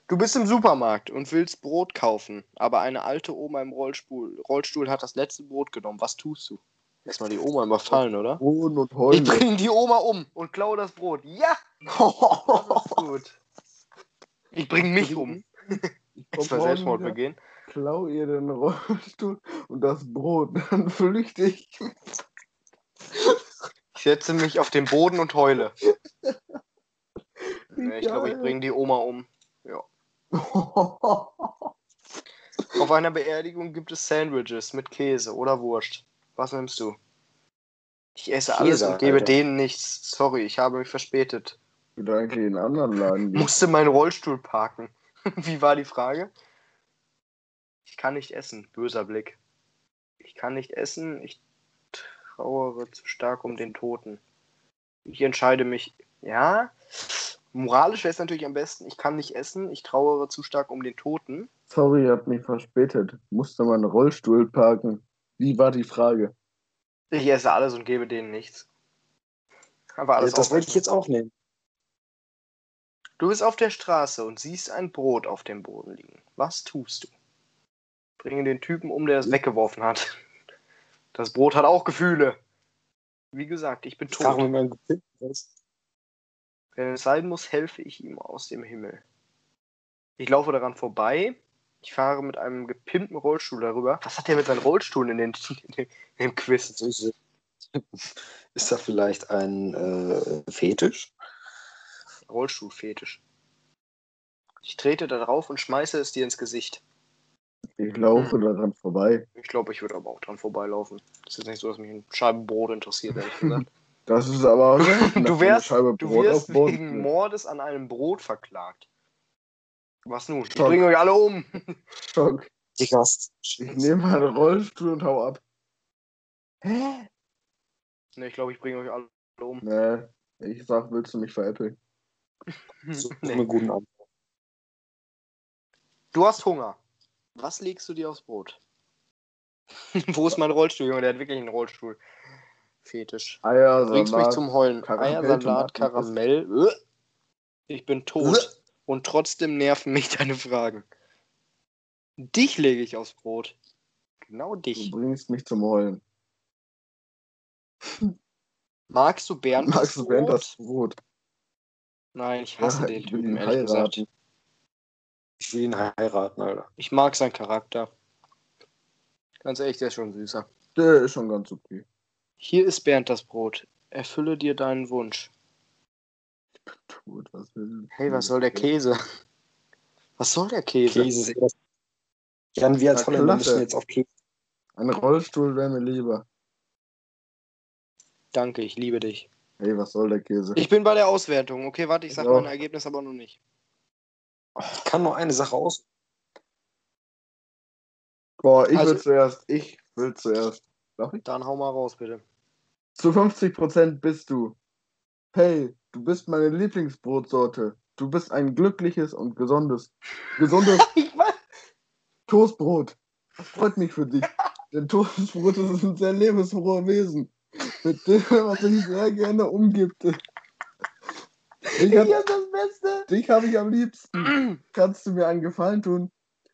S2: Du bist im Supermarkt und willst Brot kaufen, aber eine alte Oma im Rollstuhl, Rollstuhl hat das letzte Brot genommen. Was tust du? Erstmal die Oma überfallen, oder?
S1: Hohn und
S2: Ich
S1: Heulen.
S2: bringe die Oma um und klaue das Brot. Ja, *laughs* das ist gut. Ich bringe mich um.
S1: Ich *laughs* morgen
S2: Selbstmord begehen.
S1: Klau ihr den Rollstuhl und das Brot. Dann flüchte ich.
S2: Ich setze mich auf den Boden und heule. Ja, ich glaube, ich bringe die Oma um. *laughs* Auf einer Beerdigung gibt es Sandwiches mit Käse oder Wurst. Was nimmst du? Ich esse
S3: Käse,
S2: alles und gebe
S3: Alter.
S2: denen nichts. Sorry, ich habe mich verspätet.
S1: Ich würde eigentlich in einen anderen Laden gehen.
S2: Musste meinen Rollstuhl parken. *laughs* Wie war die Frage? Ich kann nicht essen. Böser Blick. Ich kann nicht essen. Ich trauere zu stark um den Toten. Ich entscheide mich. Ja. Moralisch wäre es natürlich am besten. Ich kann nicht essen. Ich trauere zu stark um den Toten.
S1: Sorry, ich hab mich verspätet. Musste meinen Rollstuhl parken. Wie war die Frage?
S2: Ich esse alles und gebe denen nichts. Aber alles
S3: das wollte ich jetzt auch nehmen.
S2: Du bist auf der Straße und siehst ein Brot auf dem Boden liegen. Was tust du? Bringe den Typen um, der es weggeworfen hat. Das Brot hat auch Gefühle. Wie gesagt, ich bin
S3: Ich
S2: tot.
S3: Gepimpten raus.
S2: Wenn es sein muss, helfe ich ihm aus dem Himmel. Ich laufe daran vorbei. Ich fahre mit einem gepimpten Rollstuhl darüber. Was hat der mit seinen Rollstuhl in, den, in, dem, in dem Quiz?
S3: Ist *laughs* ist da vielleicht ein äh, Fetisch?
S2: Rollstuhlfetisch. Ich trete da drauf und schmeiße es dir ins Gesicht.
S1: Ich laufe daran vorbei.
S2: Ich glaube, ich würde aber auch dran vorbeilaufen. Es ist nicht so, dass mich ein Scheibenbrot interessiert, ehrlich gesagt.
S1: Das ist aber auch *laughs*
S2: Du wärst, du
S1: Boden
S2: wegen. Mordes an einem Brot verklagt. Was nun? Ich
S1: Schock.
S2: bringe euch alle um.
S1: Schock. Ich nehme meinen Rollstuhl und hau ab. Hä?
S2: Ne, ich glaube, ich bringe euch alle um.
S1: Nee, ich sag, willst du mich veräppeln?
S3: So *laughs*
S2: Nee.
S3: einen guten Abend.
S2: Du hast Hunger. Was legst du dir aufs Brot? *laughs* Wo ist mein Rollstuhl, Junge? Der hat wirklich einen Rollstuhl. Fetisch.
S1: Eier,
S2: Bringst mich zum Heulen.
S1: Karamell,
S2: Eiersalat, Karamell. Äh. Ich bin tot. Und trotzdem nerven mich *laughs* deine Fragen. Dich lege ich aufs Brot. Genau
S1: Du
S2: dich.
S1: bringst mich zum Heulen.
S2: Magst du Bernd
S1: Magst du Bernd das Brot?
S2: Nein, ich hasse
S1: Ja, *laughs*
S2: den
S1: ich
S2: Typen, ehrlich gesagt.
S1: heiraten.
S3: Ich will ihn heiraten, Alter.
S2: Ich mag seinen Charakter. Ganz ehrlich, der ist schon süßer.
S1: Der ist schon ganz okay.
S2: Hier ist Bernd das Brot. Erfülle dir deinen Wunsch.
S1: Gut, was will
S2: Hey, was soll der Käse? Was soll der Käse?
S3: Käse ist. Jan, wir als Holländer müssen jetzt auf Käse.
S1: Ein Rollstuhl wäre mir lieber.
S2: Danke, ich liebe dich.
S1: Hey, was soll der Käse?
S2: Ich bin bei der Auswertung. Okay, warte, ich sag
S1: Ich auch.
S2: mein Ergebnis aber noch nicht.
S3: Ich kann nur eine Sache aus.
S1: Boah, ich
S2: Also-
S1: will zuerst. Ich will zuerst. Darf ich?
S2: Dann hau mal raus, bitte.
S1: Zu 50% bist du. Hey, du bist meine Lieblingsbrotsorte. Du bist ein glückliches und gesundes, gesundes *laughs*
S2: Ich.
S1: Toastbrot. Das freut mich für dich. *laughs* Denn Toastbrot ist ein sehr lebensfroher Wesen, mit dem man sich sehr gerne umgibt. Dich, hab,
S2: das Beste.
S1: dich habe ich am liebsten. Kannst du mir einen Gefallen tun?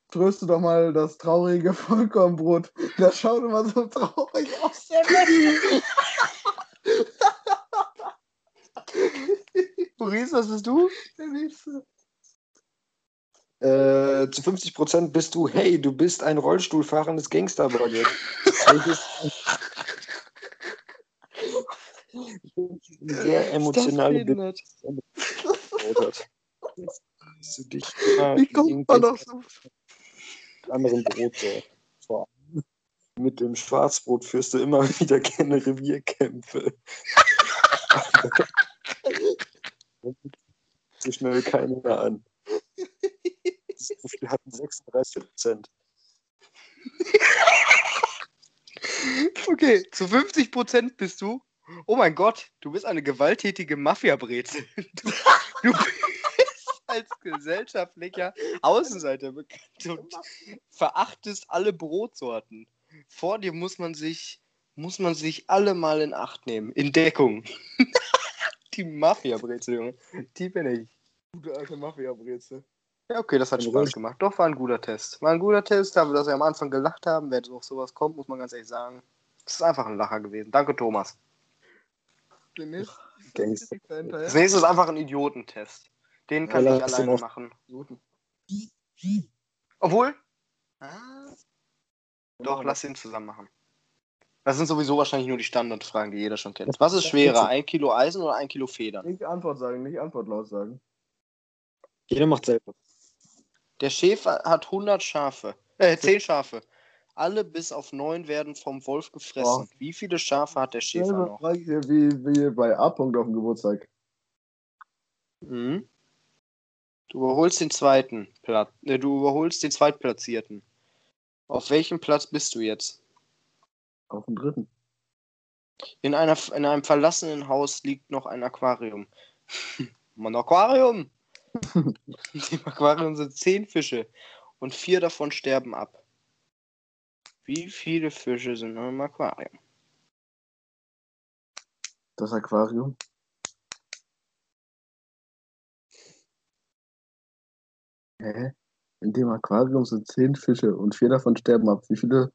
S1: Tröste doch mal das traurige Vollkornbrot. Das schaut immer so traurig aus. *laughs*
S2: Maurice, was bist du?
S1: Der Liebste.
S3: Äh, zu 50% bist du, hey, du bist ein Rollstuhlfahrendes. Welches eine *laughs* sehr emotionale. Dass du dich
S1: Wie kommt man doch so?
S3: mit anderen vor allem Mit dem Schwarzbrot führst du immer *laughs* wieder gerne Revierkämpfe. So schnell keiner mehr an. Das Profil hatten 36 Prozent.
S2: Okay, zu 50% bist du. Oh mein Gott, du bist eine gewalttätige Mafia-Brezel. Du, du bist als gesellschaftlicher Außenseiter bekannt und verachtest alle Brotsorten. Vor dir muss man sich, muss man sich alle mal in Acht nehmen. In Deckung. Die Mafia-Brezel, Junge. Die bin ich.
S1: Gute alte Mafia-Brezel.
S2: Ja, okay, das hat Spaß gemacht. Doch, war ein guter Test. War ein guter Test, dafür, dass wir am Anfang gelacht haben. Wer auf sowas kommt, muss man ganz ehrlich sagen. Es ist einfach ein Lacher gewesen. Danke, Thomas.
S1: Er hinterher.
S2: Das nächste ist einfach ein Idiotentest. Den kann
S3: Ja,
S2: ich alleine machen.
S1: Idioten.
S2: Obwohl. Ah, doch, lass ihn zusammen machen. Das sind sowieso wahrscheinlich nur die Standardfragen, die jeder schon kennt. Was ist schwerer, ein Kilo Eisen oder ein Kilo Federn?
S1: Nicht Antwort sagen, nicht Antwort laut sagen.
S3: Jeder macht selber.
S2: Der Schäfer hat 100 Schafe. Äh, 10 Schafe. Alle bis auf 9 werden vom Wolf gefressen.
S1: Oh.
S2: Wie viele Schafe hat der Schäfer
S1: Selbe
S2: noch?
S1: Hier wie, wie bei A. -Punkt auf dem Geburtstag.
S2: Mhm. Du überholst den zweiten Platz. Äh, du überholst den zweitplatzierten. Auf welchem Platz bist du jetzt?
S1: Auf dem dritten.
S2: In, einer, in einem verlassenen Haus liegt noch ein Aquarium. *laughs* Mein Aquarium! *laughs* Im Aquarium sind zehn Fische und vier davon sterben ab. Wie viele Fische sind noch im Aquarium?
S1: Das Aquarium. Hä? In dem Aquarium sind zehn Fische und vier davon sterben ab. Wie viele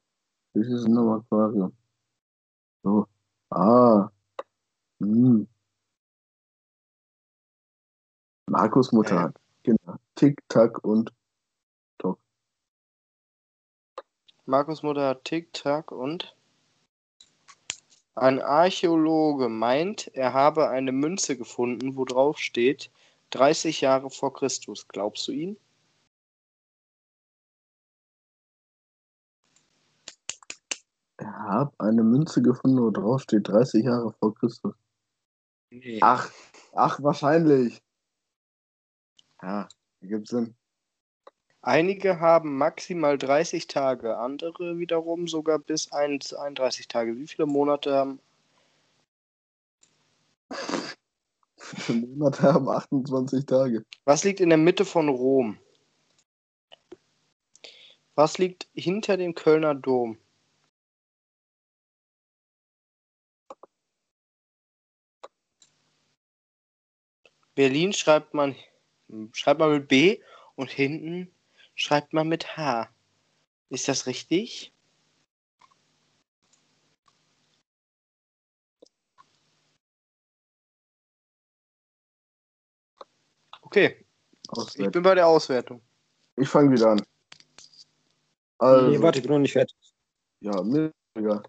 S1: Fische sind im Aquarium? So. Ah. Hm. Markus Mutter hat Kinder. Tick, Tack und
S2: Markus Mutter hat Tic-Tac und. Ein Archäologe meint, er habe eine Münze gefunden, wo drauf steht 30 Jahre vor Christus. Glaubst du ihn?
S1: Hat eine Münze gefunden, wo drauf steht 30 Jahre vor Christus.
S3: Nee.
S1: Ach, ach, wahrscheinlich. Ja, ergibt Sinn.
S2: Einige haben maximal 30 Tage, andere wiederum sogar bis 31 Tage. Wie viele Monate haben.
S1: Die Monate haben 28 Tage.
S2: Was liegt in der Mitte von Rom? Was liegt hinter dem Kölner Dom? Berlin schreibt man schreibt man mit B und hinten schreibt man mit H. Ist das richtig? Okay. Ich bin bei der Auswertung.
S1: Ich fange wieder an.
S3: Also, nee, warte, ich bin noch nicht fertig.
S1: Ja, mega.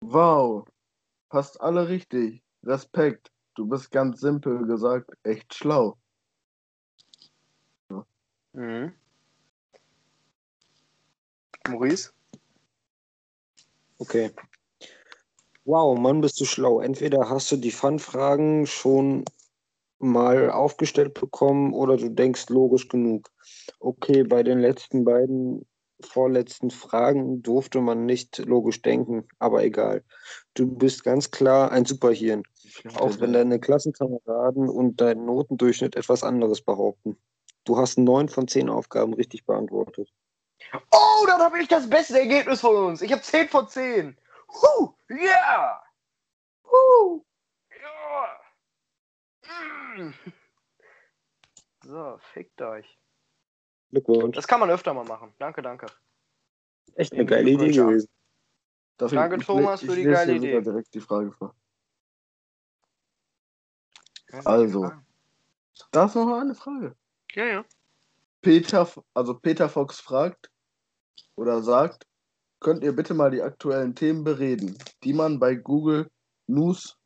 S1: Wow. Passt alle richtig. Respekt. Du bist ganz simpel gesagt echt schlau.
S2: Ja. Mhm. Maurice?
S3: Okay. Wow, Mann, bist du schlau. Entweder hast du die Fun-Fragen schon mal aufgestellt bekommen oder du denkst logisch genug. Okay, bei den letzten beiden vorletzten Fragen durfte man nicht logisch denken, aber egal. Du bist ganz klar ein Superhirn, auch wenn deine Klassenkameraden und dein Notendurchschnitt etwas anderes behaupten. Du hast neun von zehn Aufgaben richtig beantwortet.
S2: Oh, dann habe ich das beste Ergebnis von uns. Ich habe zehn von zehn. Huh, yeah! Huh, yeah! Mm. So, fickt euch.
S3: Glückwunsch.
S2: Das kann man öfter mal machen. Danke, danke.
S3: Echt eine geile Idee gewesen.
S2: Darf danke, ich, Thomas, für die geile Idee.
S1: direkt die Frage vor. Also, da ist noch eine Frage.
S2: Ja, ja.
S1: Peter, also Peter Fox fragt oder sagt, könnt ihr bitte mal die aktuellen Themen bereden, die man bei Google News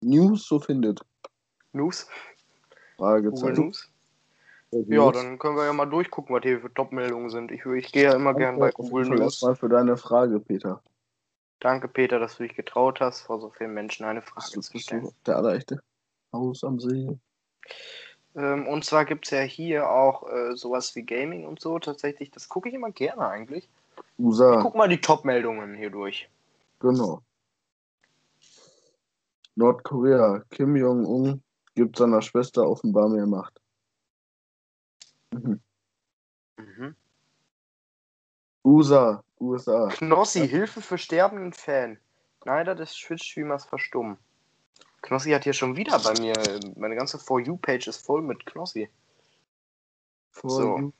S1: News so findet.
S2: News?
S1: Fragezeichen.
S2: Google News? Ja, dann können wir ja mal durchgucken, was hier für Top-Meldungen sind. Ich, ich gehe ja immer gern bei Google News.
S1: mal für deine Frage, Peter.
S2: Danke, Peter, dass du dich getraut hast, vor so vielen Menschen eine Frage zu stellen.
S1: Der allerechte Haus am See.
S2: Ähm, und zwar gibt es ja hier auch äh, sowas wie Gaming und so. Tatsächlich, das gucke ich immer gerne eigentlich.
S1: USA.
S2: Ich guck mal die Top-Meldungen hier durch.
S1: Genau. Nordkorea. Kim Jong-un gibt seiner Schwester offenbar mehr Macht. Mhm. Mhm. USA. USA.
S2: Knossi, Hilfe für sterbenden Fan. Neider des Twitch-Streamers verstummen. Knossi hat hier schon wieder bei mir, meine ganze For You-Page ist voll mit Knossi. For so. You.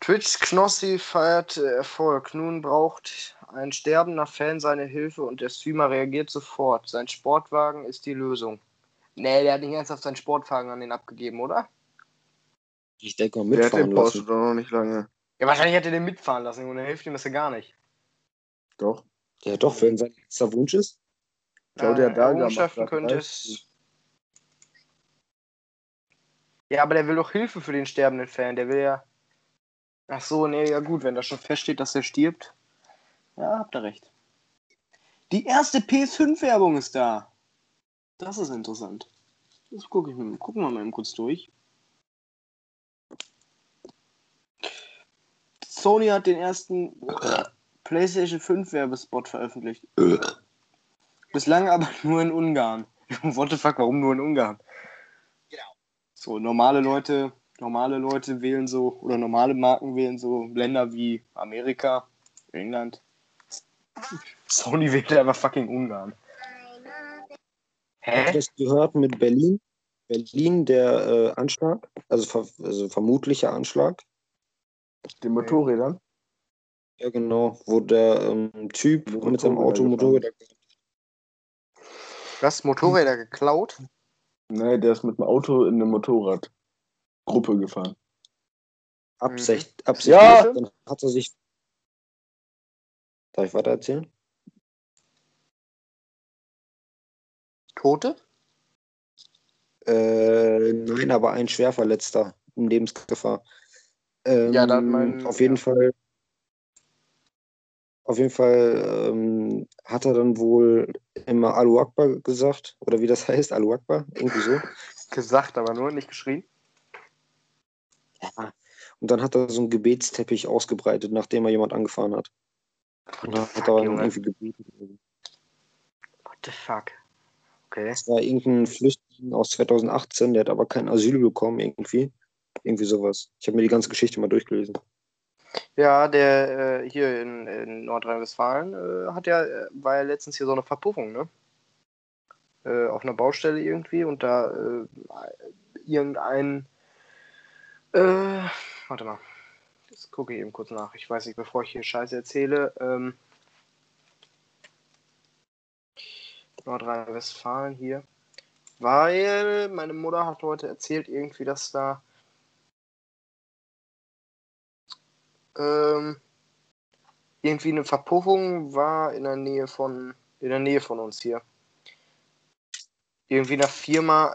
S2: Twitch Knossi feiert Erfolg. Nun braucht ein sterbender Fan seine Hilfe und der Streamer reagiert sofort. Sein Sportwagen ist die Lösung. Nee, der hat nicht ernsthaft seinen Sportwagen an den abgegeben, oder?
S3: Ich denke mal mitfahren
S1: der hat den Porsche doch noch nicht lange.
S2: Ja, wahrscheinlich hat er den mitfahren lassen und er hilft ihm das ja gar nicht.
S1: Doch.
S3: Ja, doch, wenn sein letzter Wunsch ist.
S2: Claudia Daga macht könnte es. Ja, aber der will doch Hilfe für den sterbenden Fan. Der will ja. Ach so, nee, ja gut, wenn da schon feststeht, dass er stirbt. Ja, habt ihr recht. Die erste PS5-Werbung ist da. Das ist interessant. Das gucke ich mir, gucken wir mal eben kurz durch. Sony hat den ersten PlayStation 5 Werbespot veröffentlicht. Bislang aber *laughs* nur in Ungarn. *laughs* What the fuck, warum nur in Ungarn? Genau. So, normale Leute, normale Leute wählen so, oder normale Marken wählen so Länder wie Amerika, England. *laughs* Sony wählt einfach fucking Ungarn.
S3: Hä? Hast du gehört mit Berlin? Berlin, der äh, Anschlag, also, ver also vermutlicher Anschlag.
S1: Den Motorrädern?
S3: Ja, genau, wo der ähm, Typ Motorräder mit seinem Auto Motorräder.
S2: Was? Motorräder geklaut?
S1: Nein, der ist mit dem Auto in eine Motorradgruppe gefahren.
S3: Absicht, mhm. Absicht. Ja! Dann hat er sich. Darf ich weiter erzählen?
S2: Tote?
S3: Äh, nein, aber ein Schwerverletzter in Lebensgefahr. Ähm, ja, dann mein. Auf jeden ja. Fall. Auf jeden Fall ähm, hat er dann wohl immer Alu Akbar gesagt, oder wie das *laughs* heißt, Alu Akbar, irgendwie so. *laughs*
S2: gesagt, aber nur nicht geschrien.
S3: Ja. Und dann hat er so einen Gebetsteppich ausgebreitet, nachdem er jemand angefahren hat. Und dann hat er irgendwie gebeten.
S2: What the fuck? Okay.
S3: Das war irgendein Flüchtling aus 2018, der hat aber kein Asyl bekommen, irgendwie. Irgendwie sowas. Ich habe mir die ganze Geschichte mal durchgelesen.
S2: Ja, der äh, hier in, in Nordrhein-Westfalen äh, hat ja, äh, war ja letztens hier so eine Verpuffung, ne? äh, auf einer Baustelle irgendwie und da äh, irgendein. Äh, warte mal. Das gucke ich eben kurz nach. Ich weiß nicht, bevor ich hier Scheiße erzähle. Ähm, Nordrhein-Westfalen hier. Weil meine Mutter hat heute erzählt, irgendwie, dass da ähm, irgendwie eine Verpuffung war in der Nähe von in der Nähe von uns hier. Irgendwie in der Firma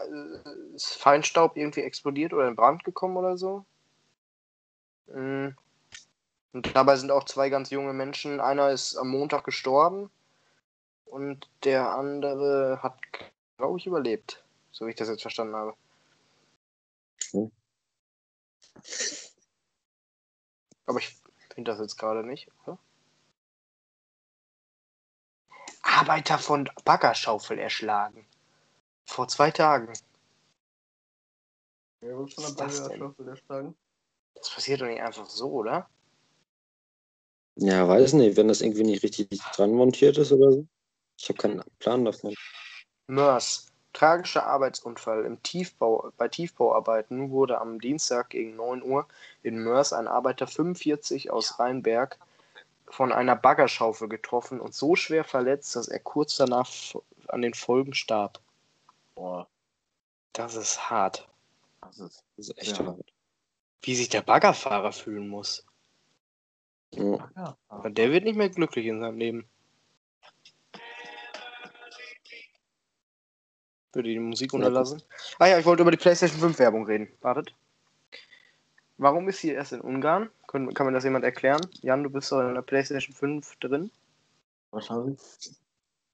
S2: ist Feinstaub irgendwie explodiert oder in Brand gekommen oder so. Mhm. Und dabei sind auch zwei ganz junge Menschen. Einer ist am Montag gestorben und der andere hat, glaube ich, überlebt. So wie ich das jetzt verstanden habe. Hm. Aber ich finde das jetzt gerade nicht, oder? Arbeiter von Baggerschaufel erschlagen. Vor zwei Tagen.
S1: Wer wird von der Baggerschaufel erschlagen?
S2: Das passiert doch nicht einfach so, oder?
S3: Ja, weiß nicht, wenn das irgendwie nicht richtig dran montiert ist oder so. Ich habe keinen Plan davon.
S2: Mörs. Tragischer Arbeitsunfall im Tiefbau, bei Tiefbauarbeiten wurde am Dienstag gegen 9 Uhr in Mörs ein Arbeiter 45 aus Rheinberg von einer Baggerschaufel getroffen und so schwer verletzt, dass er kurz danach an den Folgen starb.
S1: Boah.
S2: Das ist hart.
S3: Das ist, das ist echt ja. hart.
S2: Wie sich der Baggerfahrer fühlen muss.
S3: Ja.
S2: Der wird nicht mehr glücklich in seinem Leben. Würde die Musik unterlassen. Ah ja, ich wollte über die PlayStation 5 Werbung reden. Wartet. Warum ist sie erst in Ungarn? Kann, kann mir das jemand erklären? Jan, du bist doch in der PlayStation 5 drin.
S1: Wahrscheinlich.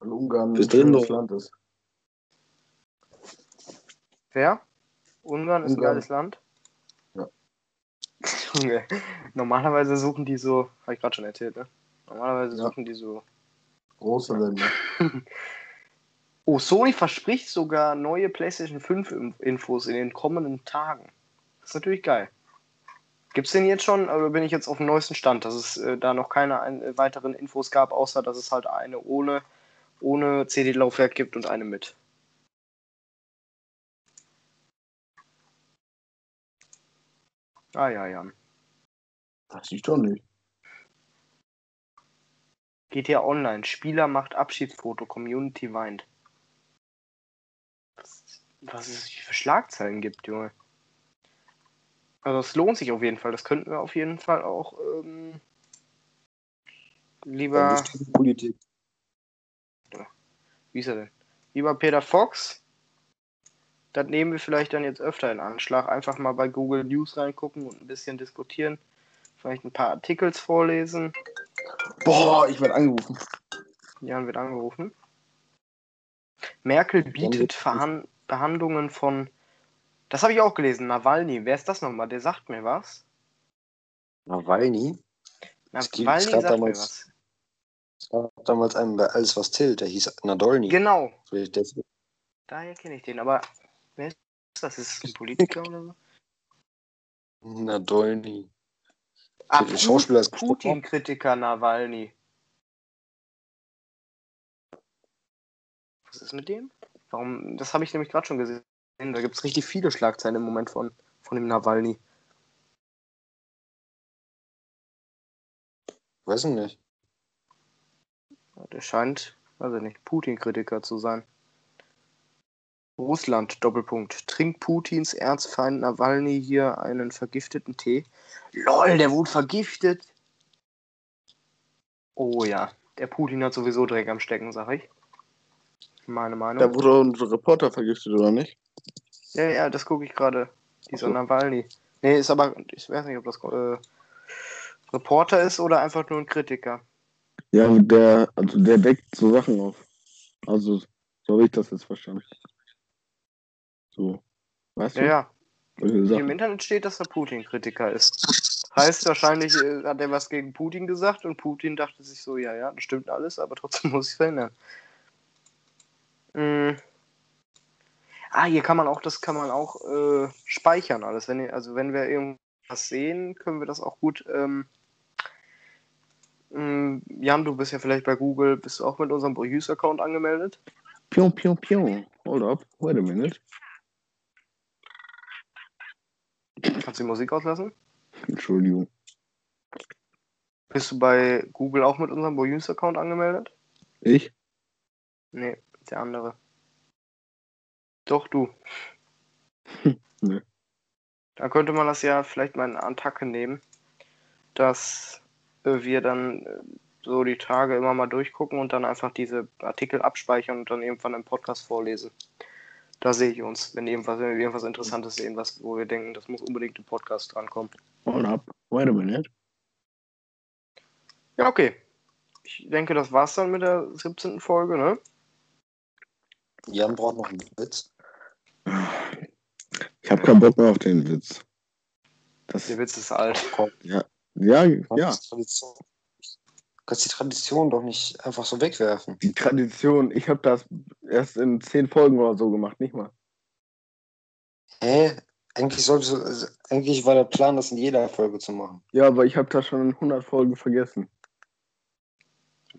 S1: Weil Ungarn
S3: ein schönes
S1: Land ist.
S2: Wer? Ungarn ist
S1: Ungarn.
S2: ein geiles Land?
S1: Ja. *laughs*
S2: Junge, normalerweise suchen die so, habe ich gerade schon erzählt, ne? Normalerweise
S1: Ja.
S2: suchen die so
S1: Große Länder. *laughs*
S2: Oh, Sony verspricht sogar neue PlayStation 5 Im- Infos in den kommenden Tagen. Das ist natürlich geil. Gibt's den jetzt schon? Oder bin ich jetzt auf dem neuesten Stand, dass es äh, da noch keine ein, äh, weiteren Infos gab, außer dass es halt eine ohne, ohne CD-Laufwerk gibt und eine mit? Ah ja, Jan.
S1: Das ich doch nicht.
S2: GTA Online. Spieler macht Abschiedsfoto. Community weint. Was, es für Schlagzeilen gibt, Junge. Also es lohnt sich auf jeden Fall. Das könnten wir auf jeden Fall auch ähm, lieber.
S3: Politik.
S2: Wie ist er denn? Lieber Peter Fox. Das nehmen wir vielleicht dann jetzt öfter in Anschlag. Einfach mal bei Google News reingucken und ein bisschen diskutieren. Vielleicht ein paar Artikels vorlesen.
S1: Boah, ich werde angerufen.
S2: Jan wird angerufen. Merkel bietet
S3: wird-
S2: Verhan Behandlungen von. Das habe ich auch gelesen. Nawalny. Wer ist das nochmal? Der sagt mir was.
S3: Nawalny.
S2: Nawalny sagt mir
S3: damals-
S2: was.
S3: Es gab damals einen bei Alles was zählt, der hieß Nadolny.
S2: Genau. Daher kenne ich den. Aber wer ist das? Ist das ein Politiker oder so?
S3: Nadolny.
S2: Ah,
S3: Der Schauspieler ist.
S2: Putin-Kritiker Nawalny. Was ist mit dem? Warum? Das habe ich nämlich gerade schon gesehen. Da gibt es richtig viele Schlagzeilen im Moment von, von dem Nawalny.
S3: Weiß ich nicht.
S2: Der scheint, weiß ich nicht, Putin-Kritiker zu sein. Russland, Doppelpunkt. Trinkt Putins Erzfeind Nawalny hier einen vergifteten Tee? LOL, der wurde vergiftet! Oh ja, der Putin hat sowieso Dreck am Stecken, sag ich. Meine Meinung.
S1: Da wurde unser Reporter vergiftet, oder nicht?
S2: Ja, ja, das gucke ich gerade. Dieser
S1: so.
S2: Nawalny. Nee, ist aber, ich weiß nicht, ob das äh, Reporter ist oder einfach nur ein Kritiker.
S1: Ja, der, also der deckt so Sachen auf. Also, so habe ich das jetzt verstanden. So. Weißt
S2: Ja,
S1: du?
S2: ja. Im. Internet steht, dass er Putin-Kritiker ist. Heißt wahrscheinlich, äh, hat er was gegen Putin gesagt und Putin dachte sich so, ja, ja, das stimmt alles, aber trotzdem *laughs* muss ich verhindern. Mm. Ah, hier kann man auch, das kann man auch äh, speichern alles. Wenn, also wenn wir irgendwas sehen, können wir das auch gut. Ähm, mm, Jan, du bist ja vielleicht bei Google, bist du auch mit unserem Use-Account angemeldet?
S1: Pion, pion, pion. Hold up. Wait a minute.
S2: Kannst du die Musik auslassen?
S1: Entschuldigung.
S2: Bist du bei Google auch mit unserem Boyus-Account angemeldet?
S1: Ich?
S2: Nee, der andere. Doch, du. *laughs*
S1: Nee.
S2: Da könnte man das ja vielleicht mal in Attacke nehmen, dass wir dann äh, so die Tage immer mal durchgucken und dann einfach diese Artikel abspeichern und dann irgendwann im Podcast vorlesen. Da sehe ich uns, wenn, irgendwas, wenn wir irgendwas Interessantes sehen, was, wo wir denken, das muss unbedingt im Podcast drankommen.
S1: Hold up. Wait a minute.
S2: Ja, okay. Ich denke, das war's dann mit der 17. Folge, ne?
S3: Jan braucht noch einen Witz.
S1: Ich habe keinen Bock mehr auf den Witz. Das,
S2: Der Witz ist alt.
S1: ja, ja,
S3: Du
S1: ja.
S3: kannst die Tradition- du kannst die Tradition doch nicht einfach so wegwerfen.
S1: Die Tradition. Ich habe das erst in zehn Folgen oder so gemacht, nicht mal.
S3: Hä? Eigentlich, sollte, also eigentlich war der Plan, das in jeder Folge zu machen.
S1: Ja, aber ich habe das schon in 100 Folgen vergessen.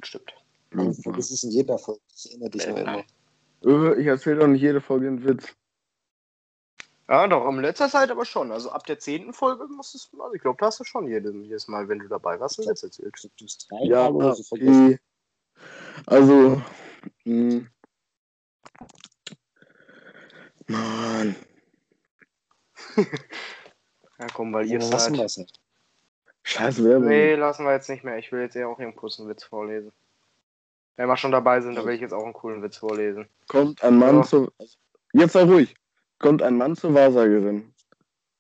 S2: Stimmt.
S3: Du vergisst es in jeder Folge. Das erinnert dich nur immer.
S1: Äh, Ich erzähle doch nicht jede Folge einen Witz.
S2: Ja, doch, in letzter Zeit aber schon. Also ab der 10. Folge musstest du, also ich glaube, da hast du schon jedes, jedes Mal, wenn du dabei warst, einen Witz erzählt.
S3: Du hast drei
S1: Ja,
S3: Mal oder so vergessen.
S1: okay. Also, mh. Mann. *laughs*
S2: Ja, komm, weil ihr
S3: Ja, lassen wir
S2: seid.
S3: es halt.
S1: Scheiß Werbung.
S2: Nee, lassen wir jetzt nicht mehr. Ich will jetzt eher auch einen kurzen Witz vorlesen. Wenn wir schon dabei sind, dann will ich jetzt auch einen coolen Witz vorlesen.
S1: Kommt ein Mann
S2: Ja.
S1: zu. Jetzt sei ruhig. Kommt ein Mann zur Wahrsagerin.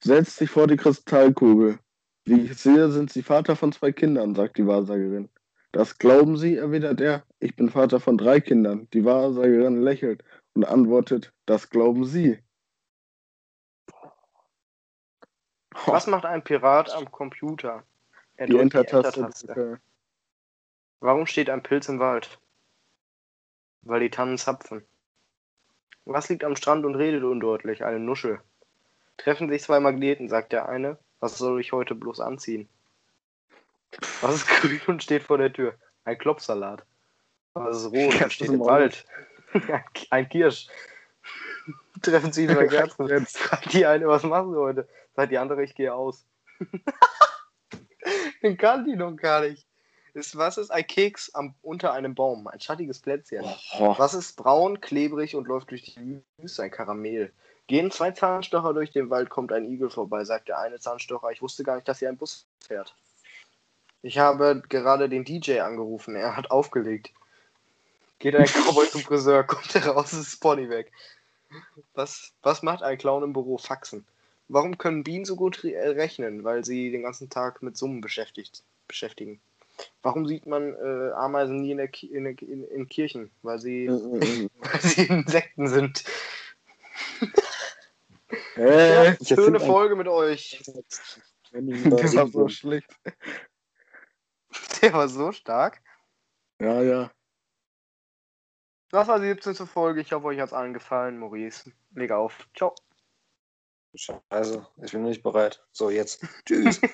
S1: Setzt sich vor die Kristallkugel. Wie ich sehe, sind Sie Vater von zwei Kindern, sagt die Wahrsagerin. Das glauben Sie, erwidert er. Ich bin Vater von drei Kindern. Die Wahrsagerin lächelt und antwortet, das glauben Sie.
S2: Was macht ein Pirat am Computer? Er
S1: Die Enter-Taste.
S2: Warum steht ein Pilz im Wald? Weil die Tannen zapfen. Was liegt am Strand und redet undeutlich? Eine Nuschel. Treffen sich zwei Magneten, sagt der eine. Was soll ich heute bloß anziehen? Was ist *laughs* grün und steht vor der Tür? Ein Klopfsalat. Was ist rot *laughs* und steht im Wald? *laughs* ein Kirsch. Treffen sich zwei Kerzen. Fragt die eine, was machen sie heute? Sagt die andere, ich gehe aus. Den kann die noch gar nicht. Ist, was ist ein Keks am, unter einem Baum? Ein schattiges Plätzchen.
S1: Oh,
S2: Was ist braun, klebrig und läuft durch die Wüste? Ein Karamell. Gehen zwei Zahnstocher durch den Wald, kommt ein Igel vorbei, sagt der eine Zahnstocher. Ich wusste gar nicht, dass hier ein Bus fährt. Ich habe gerade den DJ angerufen, er hat aufgelegt. Geht ein Cowboy zum Friseur, kommt heraus, ist Pony weg. Was, was macht ein Clown im Büro? Faxen. Warum können Bienen so gut re- rechnen? Weil sie den ganzen Tag mit Summen beschäftigt, beschäftigen. Warum sieht man äh, Ameisen nie in, der Ki in, der- in, in Kirchen? Weil sie,
S1: äh, äh, *laughs*
S2: weil sie Insekten sind. *laughs*
S1: äh.
S2: Ja,
S3: ich
S2: schöne Folge mit euch.
S1: das war so schlecht. *laughs*
S2: Der war so stark.
S1: Ja, ja.
S2: Das war die 17. Folge. Ich hoffe, euch hat es allen gefallen. Maurice, leg auf. Ciao.
S3: Also, ich bin noch nicht bereit. So, jetzt. Tschüss.